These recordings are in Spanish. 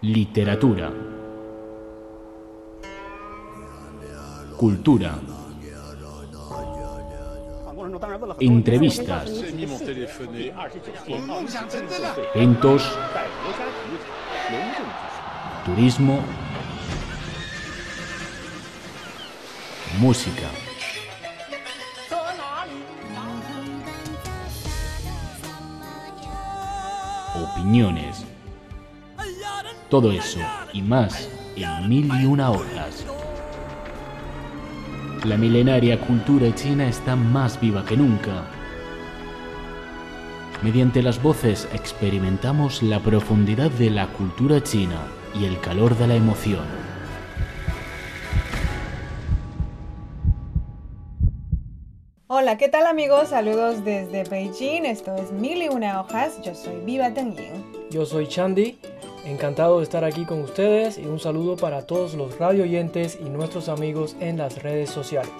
Literatura. Cultura. Entrevistas. Eventos. Turismo. Música. Opiniones. Todo eso y más en mil y una horas. La milenaria cultura china está más viva que nunca. Mediante las voces experimentamos la profundidad de la cultura china y el calor de la emoción. Hola, ¿qué tal amigos? Saludos desde Beijing. Esto es Mil y una hojas. Yo soy Viva Tengying. Yo soy Chandy. Encantado de estar aquí con ustedes y un saludo para todos los radio oyentes y nuestros amigos en las redes sociales.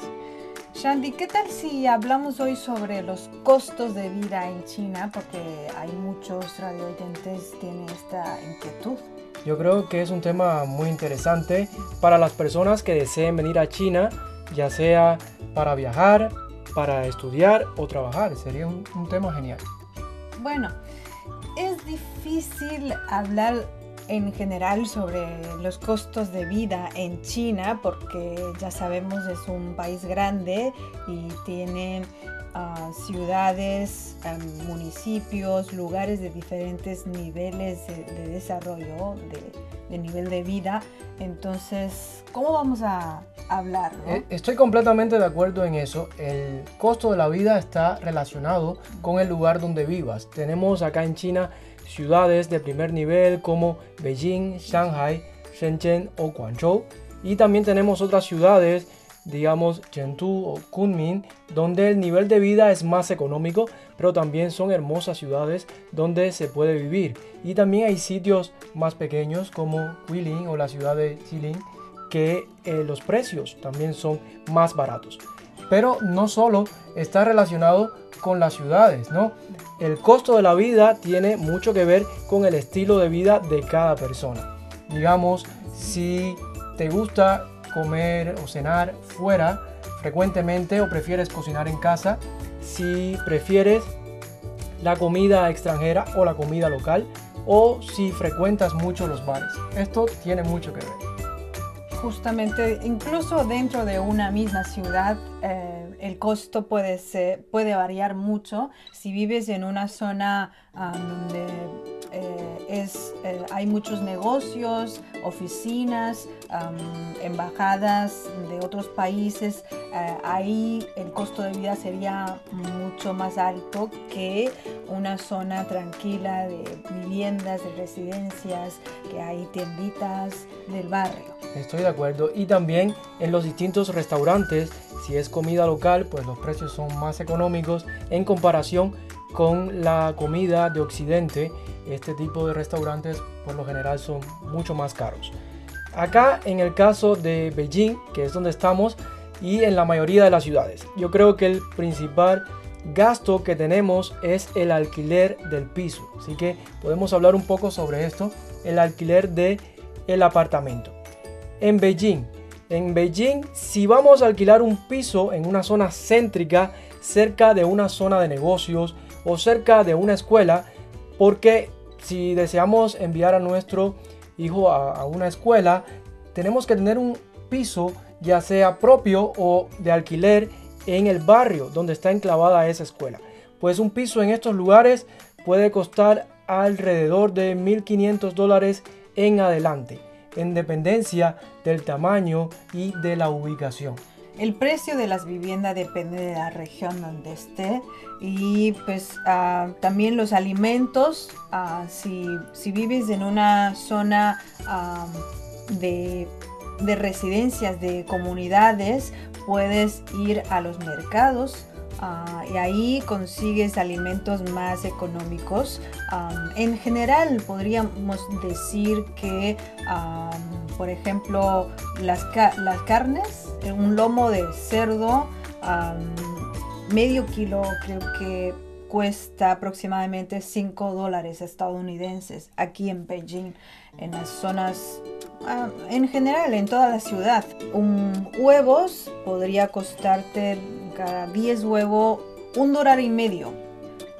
Shandy, ¿qué tal si hablamos hoy sobre los costos de vida en China? Porque hay muchos radio oyentes que tienen esta inquietud. Yo creo que es un tema muy interesante para las personas que deseen venir a China, ya sea para viajar, para estudiar o trabajar. Sería un, un tema genial. Bueno, es difícil hablar en general sobre los costos de vida en China porque ya sabemos es un país grande y tiene uh, ciudades, um, municipios, lugares de diferentes niveles de, de desarrollo, de, de, nivel de vida. Entonces, ¿cómo vamos a hablar? ¿no? Estoy completamente de acuerdo en eso. El costo de la vida está relacionado con el lugar donde vivas. Tenemos acá en China ciudades de primer nivel como Beijing, Shanghai, Shenzhen o Guangzhou. Y también tenemos otras ciudades, digamos Chengdu o Kunming, donde el nivel de vida es más económico, pero también son hermosas ciudades donde se puede vivir. Y también hay sitios más pequeños como Guilin o la ciudad de Jilin, que eh, los precios también son más baratos. Pero no solo está relacionado con las ciudades, ¿no? El costo de la vida tiene mucho que ver con el estilo de vida de cada persona. Digamos, si te gusta comer o cenar fuera frecuentemente o prefieres cocinar en casa, si prefieres la comida extranjera o la comida local, o si frecuentas mucho los bares. Esto tiene mucho que ver justamente incluso dentro de una misma ciudad eh, el costo puede, ser, puede variar mucho. Si vives en una zona um, donde eh, es, eh, hay muchos negocios, oficinas, embajadas de otros países, ahí el costo de vida sería mucho más alto que una zona tranquila de viviendas, de residencias, que hay tienditas del barrio. Estoy de acuerdo. Y también en los distintos restaurantes, si es comida local, pues los precios son más económicos en comparación con la comida de Occidente. Este tipo de restaurantes por lo general son mucho más caros. Acá en el caso de Beijing, que es donde estamos, y en la mayoría de las ciudades, yo creo que el principal gasto que tenemos es el alquiler del piso. Así que podemos hablar un poco sobre esto, el alquiler de el apartamento en Beijing. En Beijing, si vamos a alquilar un piso en una zona céntrica, cerca de una zona de negocios o cerca de una escuela, porque si deseamos enviar a nuestro hijo a, una escuela, tenemos que tener un piso ya sea propio o de alquiler en el barrio donde está enclavada esa escuela. Pues un piso en estos lugares puede costar alrededor de 1.500 dólares en adelante en dependencia del tamaño y de la ubicación. El precio de las viviendas depende de la región donde esté y pues uh, también los alimentos, uh, si, si, vives en una zona uh, de, de residencias, de comunidades, puedes ir a los mercados Uh, y ahí consigues alimentos más económicos. Um, en general podríamos decir que, um, por ejemplo, las, ca las, carnes, un lomo de cerdo, medio kilo creo que cuesta aproximadamente 5 dólares estadounidenses aquí en Beijing, en las zonas, ah, en general, en toda la ciudad. Un huevos podría costarte cada 10 huevos un dólar y medio.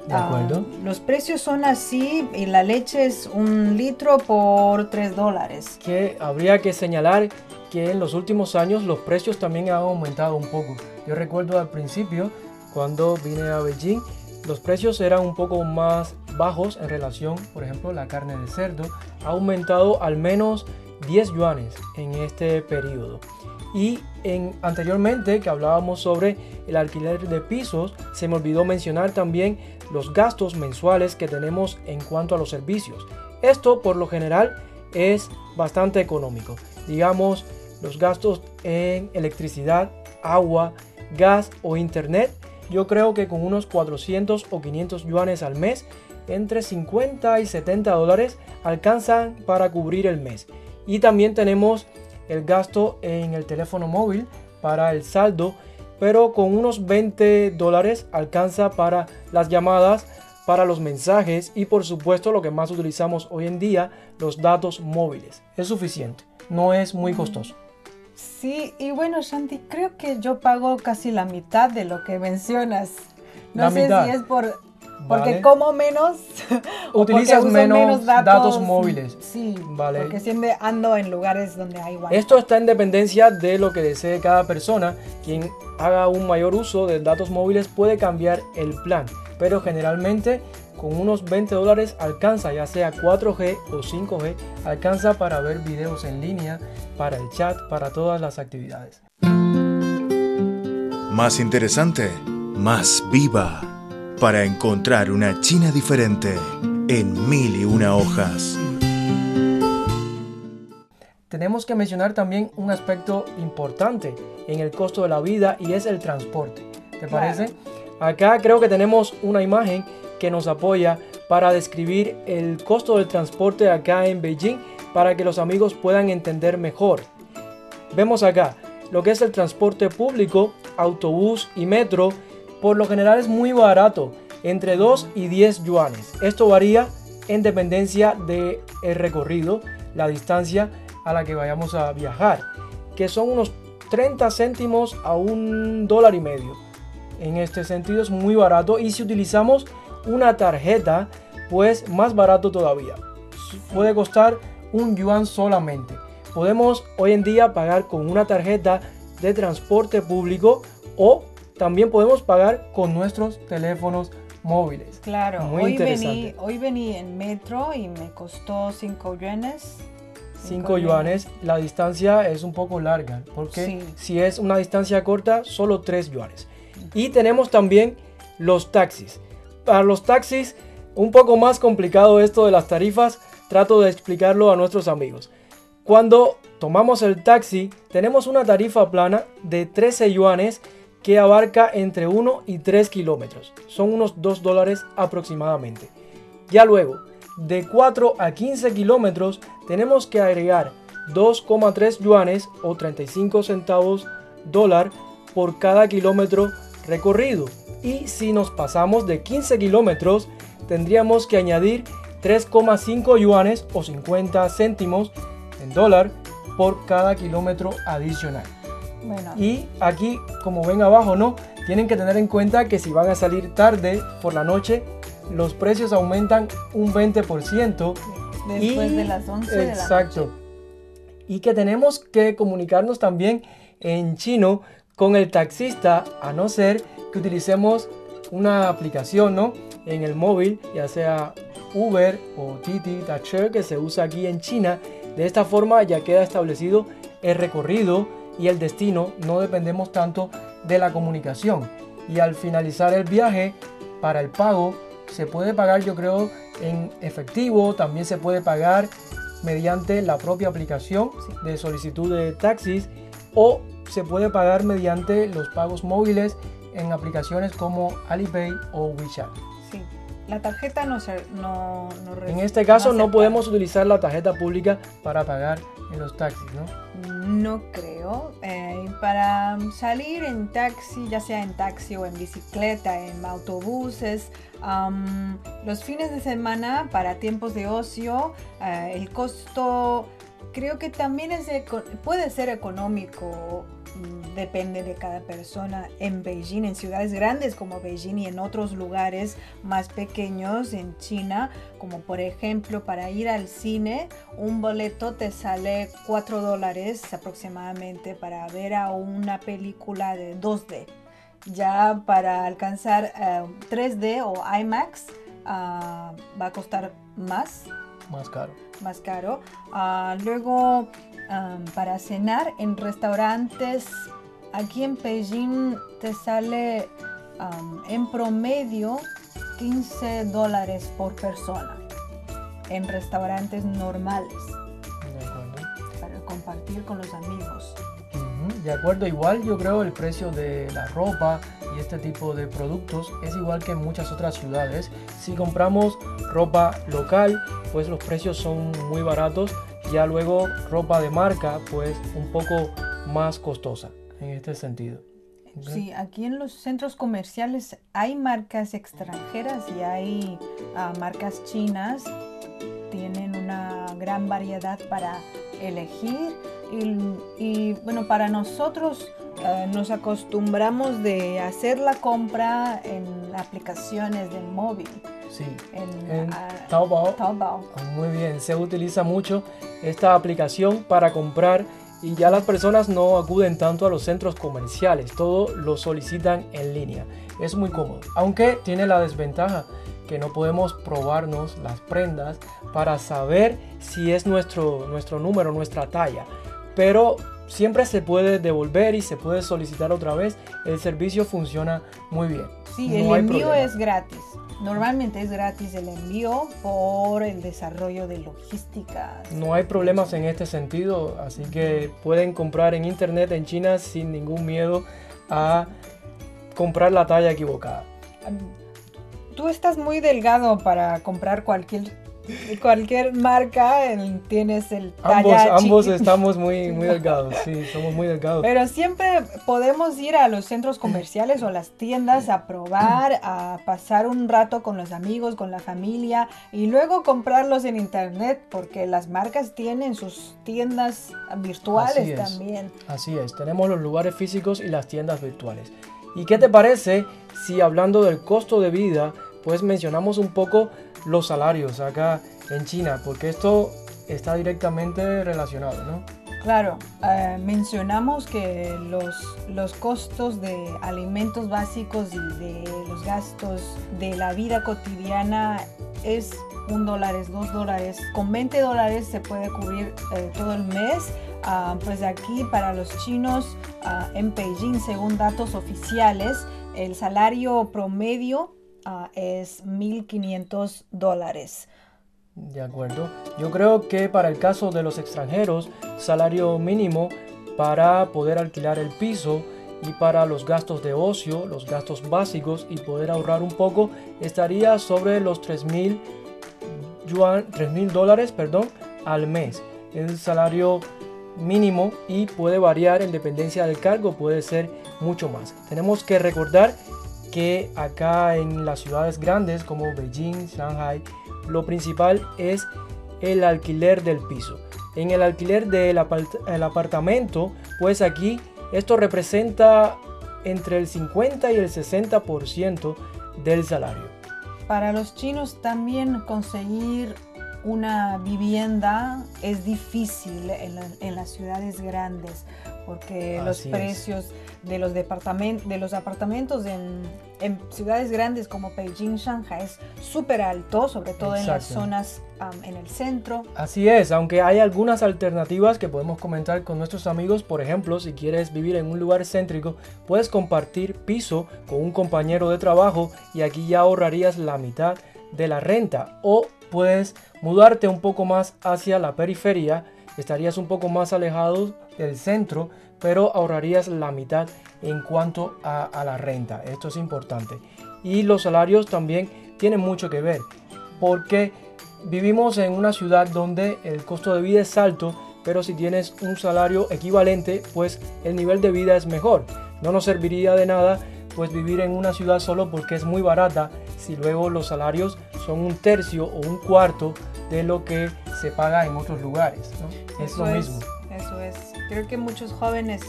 ¿De acuerdo? Ah, los precios son así y la leche es un litro por 3 dólares. Que habría que señalar que en los últimos años los precios también han aumentado un poco. Yo recuerdo al principio, cuando vine a Beijing, los precios eran un poco más bajos en relación, por ejemplo, la carne de cerdo ha aumentado al menos 10 yuanes en este periodo. Y en, anteriormente que hablábamos sobre el alquiler de pisos, se me olvidó mencionar también los gastos mensuales que tenemos en cuanto a los servicios. Esto por lo general es bastante económico. Digamos, los gastos en electricidad, agua, gas o internet, yo creo que con unos 400 o 500 yuanes al mes, entre 50 y 70 dólares alcanzan para cubrir el mes. Y también tenemos el gasto en el teléfono móvil para el saldo, pero con unos 20 dólares alcanza para las llamadas, para los mensajes y por supuesto lo que más utilizamos hoy en día, los datos móviles. Es suficiente, no es muy costoso. Sí, y bueno, Shanti, creo que yo pago casi la mitad de lo que mencionas. No La sé mitad. si es por porque Vale. como menos Utilizas uso menos datos móviles. Sí, Vale. porque siempre ando en lugares donde hay wifi. Esto está en dependencia de lo que desee cada persona. Quien haga un mayor uso de datos móviles puede cambiar el plan, pero generalmente con unos 20 dólares alcanza, ya sea 4G o 5G, alcanza para ver videos en línea, para el chat, para todas las actividades. Más interesante, más viva, para encontrar una China diferente en mil y una hojas. Tenemos que mencionar también un aspecto importante en el costo de la vida y es el transporte. ¿Te Claro. parece? Acá creo que tenemos una imagen que nos apoya para describir el costo del transporte acá en Beijing para que los amigos puedan entender mejor. Vemos acá lo que es el transporte público, autobús y metro. Por lo general es muy barato, entre 2 y 10 yuanes. Esto varía en dependencia del recorrido, la distancia a la que vayamos a viajar, que son unos 30 céntimos a un dólar y medio. En este sentido es muy barato y si utilizamos una tarjeta, pues más barato todavía. Puede costar un yuan solamente. Podemos hoy en día pagar con una tarjeta de transporte público o también podemos pagar con nuestros teléfonos móviles. Claro, Muy hoy interesante. vení, hoy vení en metro y me costó 5 yuanes. 5 yuanes, la distancia es un poco larga, porque Sí. si es una distancia corta, solo 3 yuanes. Y tenemos también los taxis. Para los taxis, un poco más complicado esto de las tarifas, trato de explicarlo a nuestros amigos. Cuando tomamos el taxi, tenemos una tarifa plana de 13 yuanes que abarca entre 1 y 3 kilómetros. Son unos 2 dólares aproximadamente. Ya luego, de 4 a 15 kilómetros, tenemos que agregar 2,3 yuanes o 35 centavos dólar por cada kilómetro recorrido. Y si nos pasamos de 15 kilómetros, tendríamos que añadir 3,5 yuanes o 50 céntimos en dólar por cada kilómetro adicional. Bueno, Y aquí, como ven abajo, ¿no? Tienen que tener en cuenta que si van a salir tarde por la noche, los precios aumentan un 20%. después y- de las 11 de la Exacto. Y que tenemos que comunicarnos también en chino con el taxista, a no ser que utilicemos una aplicación, ¿no? En el móvil, ya sea Uber o Titi Tacher, que se usa aquí en China. De esta forma ya queda establecido el recorrido y el destino, no dependemos tanto de la comunicación. Y al finalizar el viaje, para el pago, se puede pagar yo creo en efectivo, también se puede pagar mediante la propia aplicación de solicitud de taxis o se puede pagar mediante los pagos móviles en aplicaciones como Alipay o WeChat. La tarjeta no se no, no En este caso no podemos utilizar la tarjeta pública para pagar en los taxis, ¿no? No creo. Eh, para salir en taxi, ya sea en taxi o en bicicleta, en autobuses, los fines de semana para tiempos de ocio, eh, el costo creo que también es puede ser económico. Mm, Depende de cada persona. En Beijing, en ciudades grandes como Beijing y en otros lugares más pequeños en China, como por ejemplo para ir al cine, un boleto te sale 4 dólares aproximadamente para ver a una película de 2D. Ya para alcanzar eh, 3D o IMAX ah, va a costar más, Más caro. más caro. Ah, luego, para cenar en restaurantes, aquí en Beijing te sale en promedio 15 dólares por persona en restaurantes normales De acuerdo. para compartir con los amigos. De acuerdo, igual yo creo el precio de la ropa y este tipo de productos es igual que en muchas otras ciudades. Si compramos ropa local, pues los precios son muy baratos. Ya luego ropa de marca, pues un poco más costosa en este sentido. ¿Ok? Sí, aquí en los centros comerciales hay marcas extranjeras y hay ah, marcas chinas. Tienen una gran variedad para elegir y, y, bueno, para nosotros eh, nos acostumbramos de hacer la compra en aplicaciones del móvil. Sí. En, En Taobao Taobao. Muy bien, se utiliza mucho esta aplicación para comprar y ya las personas no acuden tanto a los centros comerciales, todo lo solicitan en línea. Es muy cómodo, aunque tiene la desventaja que no podemos probarnos las prendas para saber si es nuestro, nuestro número, nuestra talla. Pero siempre se puede devolver y se puede solicitar otra vez. El servicio funciona muy bien. Sí, No el envío problema. es gratis. Normalmente es gratis el envío por el desarrollo de logística. No hay problemas en este sentido, así que pueden comprar en internet en China sin ningún miedo a comprar la talla equivocada. Tú estás muy delgado para comprar cualquier cualquier marca, el- tienes el Ambos, talla ambos chiqui- estamos muy, muy delgados, sí, somos muy delgados. Pero siempre podemos ir a los centros comerciales o las tiendas a probar, a pasar un rato con los amigos, con la familia y luego comprarlos en internet porque las marcas tienen sus tiendas virtuales es. también. Así es, tenemos los lugares físicos y las tiendas virtuales. ¿Y qué te parece si hablando del costo de vida, pues mencionamos un poco los salarios acá en China? Porque esto está directamente relacionado, ¿no? Claro, eh, mencionamos que los, los costos de alimentos básicos y de los gastos de la vida cotidiana es un dólar, es dos dólares. Con 20 dólares se puede cubrir eh, todo el mes. Ah, pues aquí para los chinos ah, en Beijing, según datos oficiales, el salario promedio ah, es 1.500 dólares. De acuerdo. Yo creo que para el caso de los extranjeros, salario mínimo para poder alquilar el piso y para los gastos de ocio, los gastos básicos y poder ahorrar un poco, estaría sobre los 3.000 yuan, 3.000 dólares, al mes. El salario mínimo y puede variar en dependencia del cargo, puede ser mucho más. Tenemos que recordar que acá en las ciudades grandes como Beijing, Shanghai, lo principal es el alquiler del piso. En el alquiler del apart- el apartamento, pues aquí esto representa entre el 50 y el 60% del salario. Para los chinos también conseguir una vivienda es difícil en, la- en las ciudades grandes porque los es. De los, de los apartamentos en, en ciudades grandes como Beijing, Shanghai es súper alto, sobre todo en las zonas en el centro. Así es, aunque hay algunas alternativas que podemos comentar con nuestros amigos, por ejemplo, si quieres vivir en un lugar céntrico, puedes compartir piso con un compañero de trabajo y aquí ya ahorrarías la mitad de la renta. O puedes mudarte un poco más hacia la periferia, estarías un poco más alejado del centro, pero ahorrarías la mitad en cuanto a, a la renta. Esto es importante. Y los salarios también tiene mucho que ver, porque vivimos en una ciudad donde el costo de vida es alto, pero si tienes un salario equivalente, pues el nivel de vida es mejor. No nos serviría de nada pues vivir en una ciudad solo porque es muy barata si luego los salarios son un tercio o un cuarto de lo que se paga en otros lugares. Es lo mismo. Es. Creo que muchos jóvenes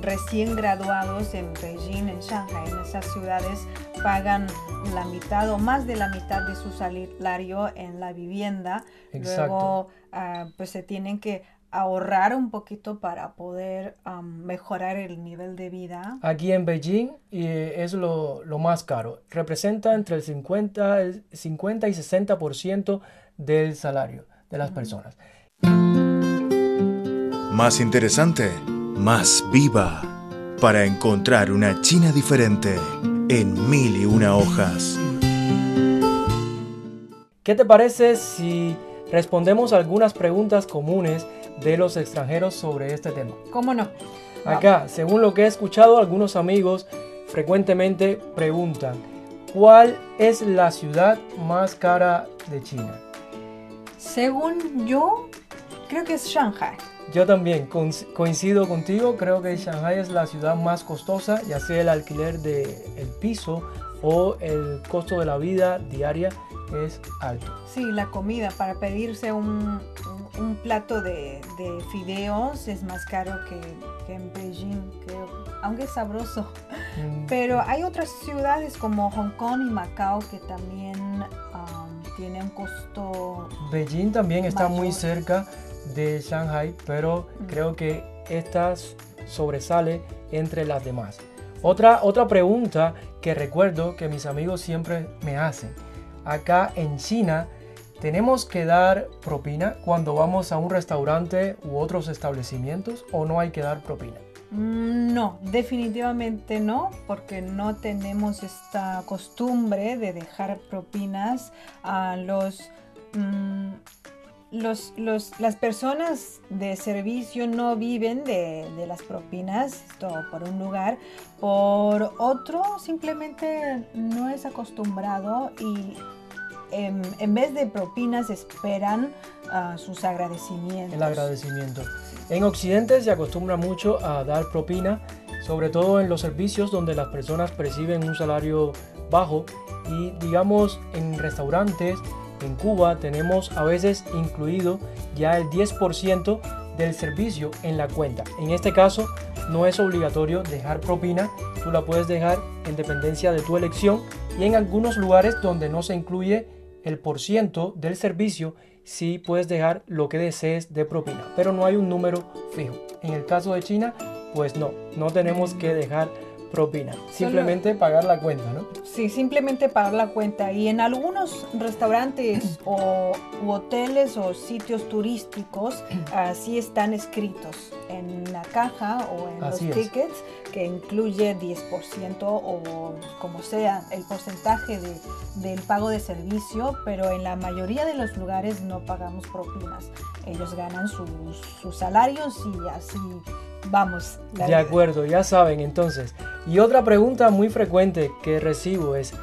recién graduados en Beijing, en Shanghai, en esas ciudades, pagan la mitad o más de la mitad de su salario en la vivienda. Luego, ah, pues se tienen que ahorrar un poquito para poder mejorar el nivel de vida. Aquí en Beijing es lo, más caro. Representa entre el 50, el 50 y 60% del salario de las personas. Más interesante, más viva, para encontrar una China diferente en mil y una hojas. ¿Qué te parece si respondemos algunas preguntas comunes de los extranjeros sobre este tema? ¿Cómo no? Acá, según lo que he escuchado, algunos amigos frecuentemente preguntan, ¿cuál es la ciudad más cara de China? Según yo, creo que es Shanghai. Yo también coincido contigo, creo que Shanghai es la ciudad más costosa, ya sea el alquiler del el piso o el costo de la vida diaria es alto. Sí, la comida, para pedirse un, un, plato de, de, fideos es más caro que, que, en Beijing, creo, aunque es sabroso. Mm. Pero hay otras ciudades como Hong Kong y Macao que también um, tienen un costo... Beijing también está muy cerca de Shanghai, pero creo que esta sobresale entre las demás. Otra, otra pregunta que recuerdo que mis amigos siempre me hacen. Acá en China, ¿tenemos que dar propina cuando vamos a un restaurante u otros establecimientos o no hay que dar propina? Mm, no, definitivamente no, porque no tenemos esta costumbre de dejar propinas a los mm, los, las personas de servicio no viven de, las propinas, esto por un lugar, por otro simplemente no es acostumbrado y en, vez de propinas esperan ah, sus agradecimientos. El agradecimiento. En Occidente se acostumbra mucho a dar propina, sobre todo en los servicios donde las personas perciben un salario bajo y digamos en restaurantes en Cuba tenemos a veces incluido ya el 10% del servicio en la cuenta. En este caso no es obligatorio dejar propina, tú la puedes dejar en dependencia de tu elección y en algunos lugares donde no se incluye el por ciento del servicio, sí puedes dejar lo que desees de propina, pero no hay un número fijo. En el caso de China, pues no, no tenemos que dejar propina. Simplemente pagar la cuenta, ¿no? Sí, simplemente pagar la cuenta. Y en algunos restaurantes o hoteles o sitios turísticos así están escritos en la caja o en los tickets que incluye 10% o como sea el porcentaje de, del pago de servicio, pero en la mayoría de los lugares no pagamos propinas. Ellos ganan sus, sus salarios y así vamos. De acuerdo, ya saben entonces. Y otra pregunta muy frecuente que recibo es,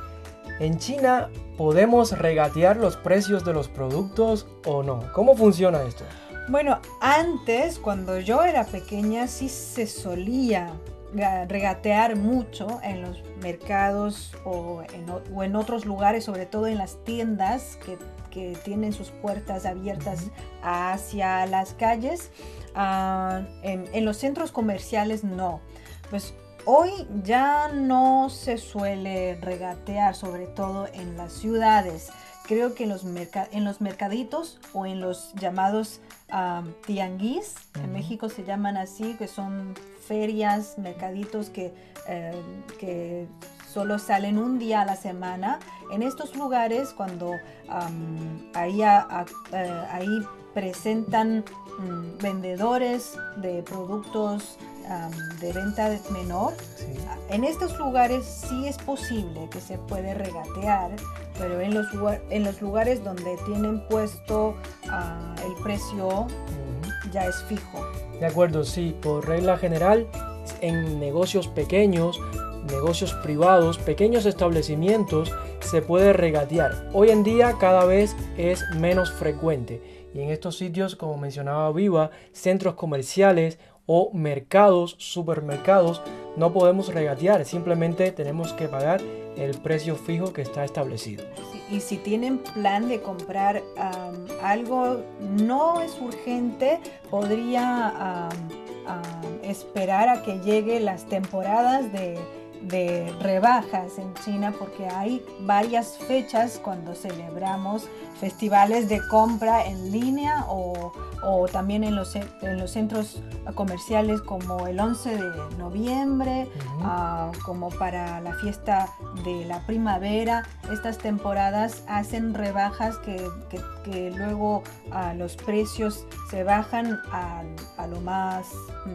¿en China podemos regatear los precios de los productos o no? ¿Cómo funciona esto? Bueno, antes, cuando yo era pequeña, sí se solía regatear mucho en los mercados o en, otros lugares, sobre todo en las tiendas que, tienen sus puertas abiertas hacia las calles. Ah, en, los centros comerciales no. Pues hoy ya no se suele regatear, sobre todo en las ciudades. Creo que en los, en los mercaditos o en los llamados tianguis, en México se llaman así, que son ferias, mercaditos que, eh, que solo salen un día a la semana. En estos lugares, cuando ahí, eh, ahí presentan Mm, vendedores de productos de venta menor. En estos lugares sí es posible que se puede regatear, pero en los, en los lugares donde tienen puesto ah, el precio ya es fijo. De acuerdo, sí, por regla general, en negocios pequeños, negocios privados, pequeños establecimientos, se puede regatear. Hoy en día cada vez es menos frecuente. Y en estos sitios, como mencionaba Viva, centros comerciales o mercados, supermercados, no podemos regatear. Simplemente tenemos que pagar el precio fijo que está establecido. Y si tienen plan de comprar algo no es urgente, podría esperar a que lleguen las temporadas de de rebajas en China porque hay varias fechas cuando celebramos festivales de compra en línea o, también en los, en los, centros comerciales como el 11 de noviembre, ah, como para la fiesta de la primavera. Estas temporadas hacen rebajas que, luego ah, los precios se bajan a, lo más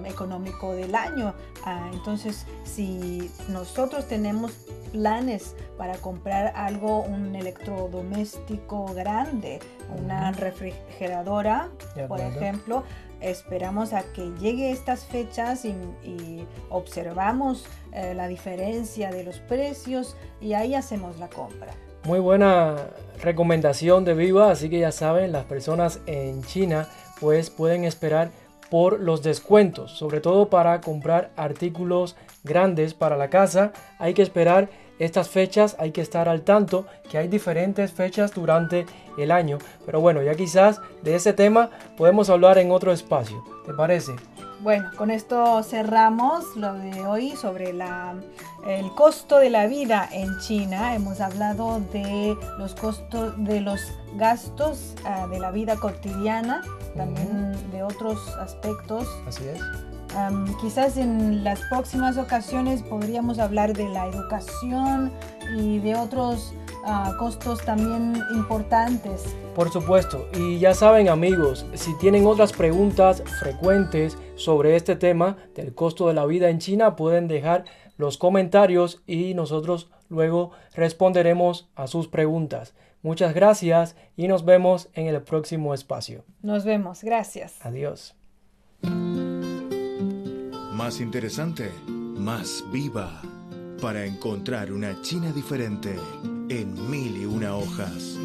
económico del año. Ah, entonces, si nosotros tenemos planes para comprar algo, un electrodoméstico grande, una refrigeradora, por ejemplo, esperamos a que llegue estas fechas y, observamos eh, la diferencia de los precios y ahí hacemos la compra. Muy buena recomendación de Viva, así que ya saben, las personas en China pues pueden esperar por los descuentos, sobre todo para comprar artículos grandes para la casa. Hay que esperar estas fechas, hay que estar al tanto que hay diferentes fechas durante el año. Pero bueno, ya quizás de ese tema podemos hablar en otro espacio. ¿Te parece? Bueno, con esto cerramos lo de hoy sobre la, el costo de la vida en China. Hemos hablado de los costos de los gastos ah, de la vida cotidiana, también de otros aspectos. Así es quizás en las próximas ocasiones podríamos hablar de la educación y de otros ah, costos también importantes. Por supuesto, y ya saben amigos, si tienen otras preguntas frecuentes sobre este tema del costo de la vida en China, pueden dejar los comentarios y nosotros luego responderemos a sus preguntas. Muchas gracias y nos vemos en el próximo espacio. Nos vemos, gracias. Adiós. Más interesante, más viva, para encontrar una China diferente en mil y una hojas.